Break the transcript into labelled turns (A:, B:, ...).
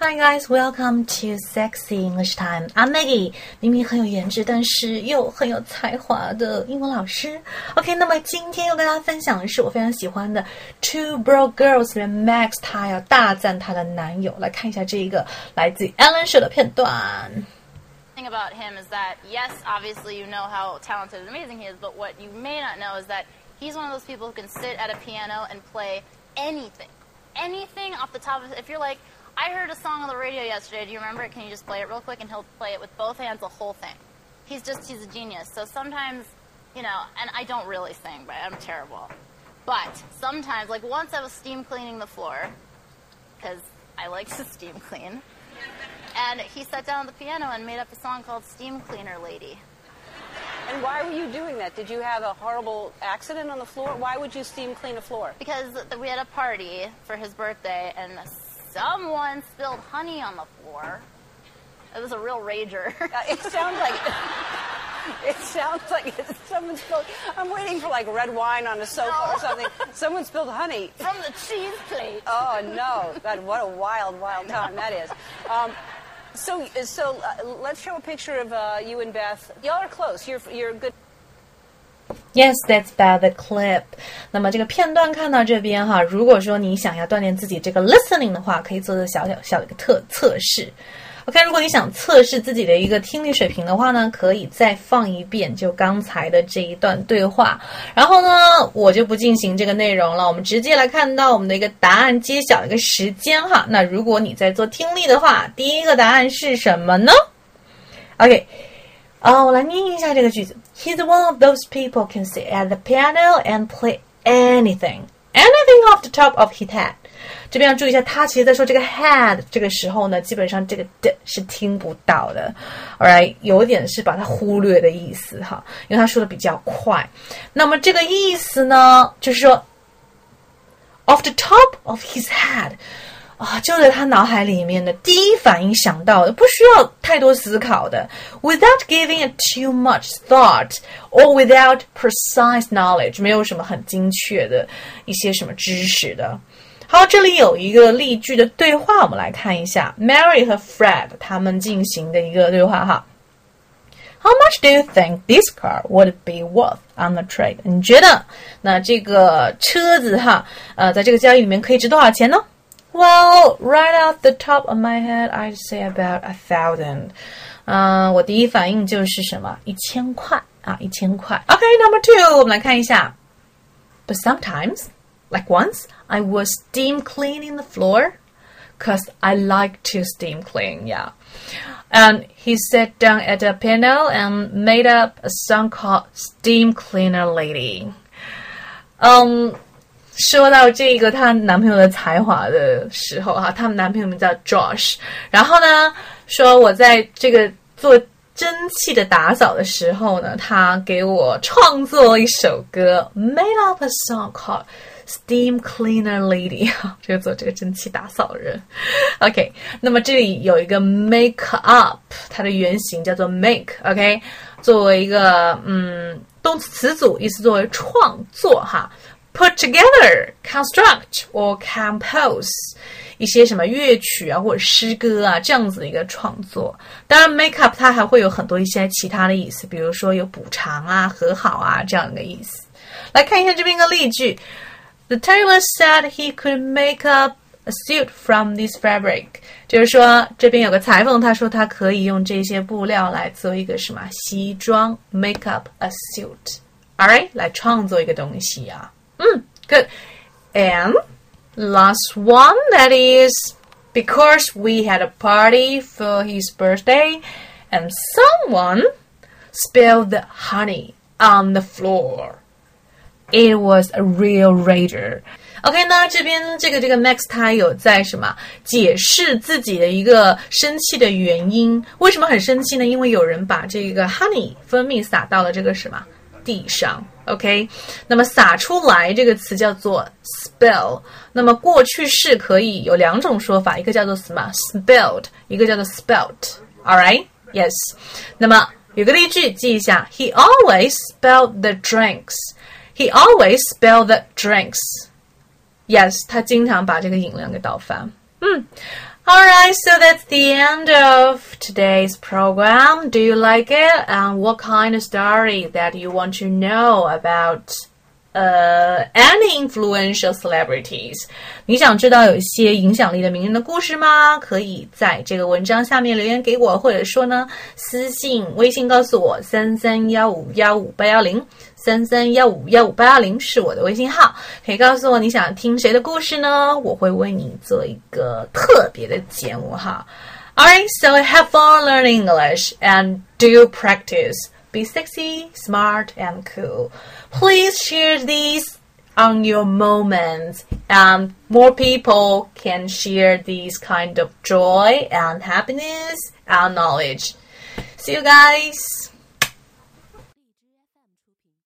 A: Hi guys, welcome to Sexy English Time. I'm Maggie，明明很有颜值，但是又很有才华的英文老师。OK，那么今天要跟大家分享的是我非常喜欢的《Two Broke Girls》里面 Max 她要大赞她的男友。来看一下这一个来自 Ellen Show 的片段。
B: thing about him is that yes, obviously you know how talented and amazing he is, but what you may not know is that he's one of those people who can sit at a piano and play anything, anything off the top of. If you're like, I heard a song on the radio yesterday. Do you remember it? Can you just play it real quick? And he'll play it with both hands, the whole thing. He's just, he's a genius. So sometimes, you know, and I don't really sing, but I'm terrible. But sometimes, like once I was steam cleaning the floor, because I like to steam clean. And he sat down at the piano and made up a song called Steam Cleaner Lady.
C: And why were you doing that? Did you have a horrible accident on the floor? Why would you steam clean a floor?
B: Because we had a party for his birthday and someone spilled honey on the floor. It was a real rager.
C: It sounds like it sounds like someone spilled. I'm waiting for like red wine on a sofa
B: No.
C: or something. Someone spilled honey.
B: From the cheese plate.
C: Oh no! God, what a wild, wild time that is. Um, so, so uh, let's show a picture of uh, you and Beth. Y'all are close. You're you're good.
A: Yes, that's by the clip. 那么这个片段看到这边哈，如果说你想要锻炼自己这个 listening 的话，可以做个小小小的一个特测试。OK，如果你想测试自己的一个听力水平的话呢，可以再放一遍就刚才的这一段对话。然后呢，我就不进行这个内容了，我们直接来看到我们的一个答案揭晓一个时间哈。那如果你在做听力的话，第一个答案是什么呢？OK。哦，我来念一下这个句子。He's one of those people can sit at the piano and play anything, anything off the top of his head。这边要注意一下，他其实在说这个 head 这个时候呢，基本上这个的是听不到的，all right，有点是把它忽略的意思哈，因为他说的比较快。那么这个意思呢，就是说 off the top of his head。 啊，就在他脑海里面的第一反应想到的，不需要太多思考的，without giving it too much thought or without precise knowledge，没有什么很精确的一些什么知识的。好，这里有一个例句的对话，我们来看一下 Mary 和 Fred 他们进行的一个对话哈。How much do you think this car would be worth on the trade？你觉得那这个车子哈，呃，在这个交易里面可以值多少钱呢 ？Well, right off the top of my head, I'd say about a thousand. 嗯、我第一反应就是什么？一千块啊，一千块。Okay, number two，我们来看一下。But sometimes, like once, I was steam cleaning the floor, cause I like to steam clean. Yeah. And he sat down at the piano and made up a song called "Steam Cleaner Lady." 嗯， 说到这个她男朋友的才华的时候哈，他们男朋友名叫 Josh，然后呢说我在这个做蒸汽的打扫的时候呢，他给我创作了一首歌，made up a song called Steam Cleaner Lady，这个做这个蒸汽打扫人。OK，那么这里有一个 make up，它的原型叫做 make，OK，、作为一个嗯动词词组，意思作为创作哈。Put together, construct or compose 一些什么乐曲啊或者诗歌啊这样子的一个创作。当然，make up 它还会有很多一些其他的意思，比如说有补偿啊、和好啊这样的意思。来看一下这边一个例句：The tailor said he could make up a suit from this fabric，就是说这边有个裁缝，他说他可以用这些布料来做一个什么西装，make up a suit。Alright，来创作一个东西啊。 嗯，good。And last one that is because we had a party for his birthday and someone spilled the honey on the floor. It was a real rager. OK，那这边这个这个 Max 他有在什么解释自己的一个生气的原因？为什么很生气呢？因为有人把这个 honey 蜂蜜撒到了这个什么地上。 OK，那么洒出来这个词叫做 spill。那么过去式可以有两种说法，一个叫做什么 spilled，一个叫做 spelt。All right，yes。那么有个例句记一下，He always spilled the drinks. He always spilled the drinks. Yes，他经常把这个饮料给倒翻。嗯 guys, so that's the end of today's program. Do you like it? And what kind of story that you want to know about uh, any influential celebrities？你想知道有一些影响力的名人的故事吗？可以在这个文章下面留言给我，或者说呢，私信微信告诉我三三幺五幺五八幺零。三三幺五幺五八幺零是我的微信号，可以告诉我你想听谁的故事呢？我会为你做一个特别的节目哈。Alright, so have fun learning English and do practice. Be sexy, smart, and cool. Please share these on your moments, and more people can share these kind of joy and happiness and knowledge. See you guys.